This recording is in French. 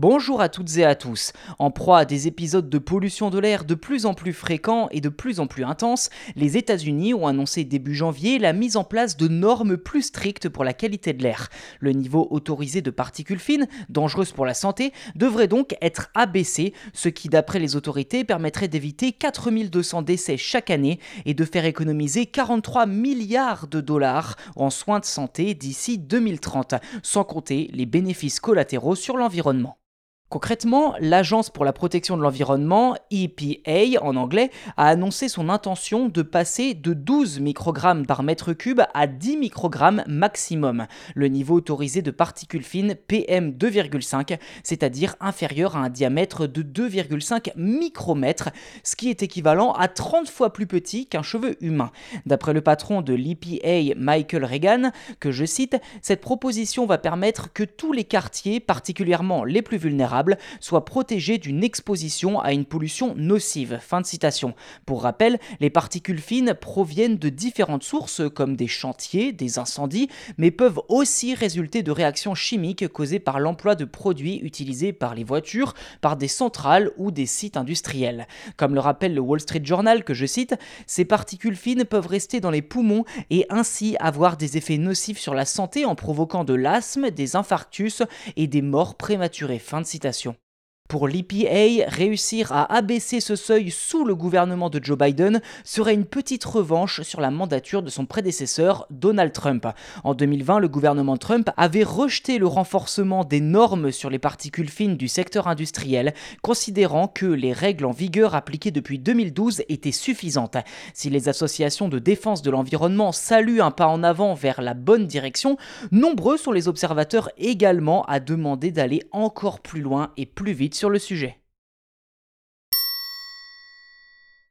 Bonjour à toutes et à tous. En proie à des épisodes de pollution de l'air de plus en plus fréquents et de plus en plus intenses, les États-Unis ont annoncé début janvier la mise en place de normes plus strictes pour la qualité de l'air. Le niveau autorisé de particules fines, dangereuses pour la santé, devrait donc être abaissé, ce qui d'après les autorités permettrait d'éviter 4200 décès chaque année et de faire économiser 43 milliards de dollars en soins de santé d'ici 2030, sans compter les bénéfices collatéraux sur l'environnement. Concrètement, l'Agence pour la protection de l'environnement, EPA en anglais, a annoncé son intention de passer de 12 microgrammes par mètre cube à 10 microgrammes maximum, le niveau autorisé de particules fines PM2,5, c'est-à-dire inférieur à un diamètre de 2,5 micromètres, ce qui est équivalent à 30 fois plus petit qu'un cheveu humain. D'après le patron de l'EPA, Michael Reagan, que je cite, cette proposition va permettre que tous les quartiers, particulièrement les plus vulnérables, soit protégé d'une exposition à une pollution nocive. Fin de citation. Pour rappel, les particules fines proviennent de différentes sources comme des chantiers, des incendies, mais peuvent aussi résulter de réactions chimiques causées par l'emploi de produits utilisés par les voitures, par des centrales ou des sites industriels. Comme le rappelle le Wall Street Journal que je cite, ces particules fines peuvent rester dans les poumons et ainsi avoir des effets nocifs sur la santé en provoquant de l'asthme, des infarctus et des morts prématurées. Fin de citation adaptation pour l'EPA, réussir à abaisser ce seuil sous le gouvernement de Joe Biden serait une petite revanche sur la mandature de son prédécesseur Donald Trump. En 2020, le gouvernement Trump avait rejeté le renforcement des normes sur les particules fines du secteur industriel, considérant que les règles en vigueur appliquées depuis 2012 étaient suffisantes. Si les associations de défense de l'environnement saluent un pas en avant vers la bonne direction, nombreux sont les observateurs également à demander d'aller encore plus loin et plus vite sur le sujet.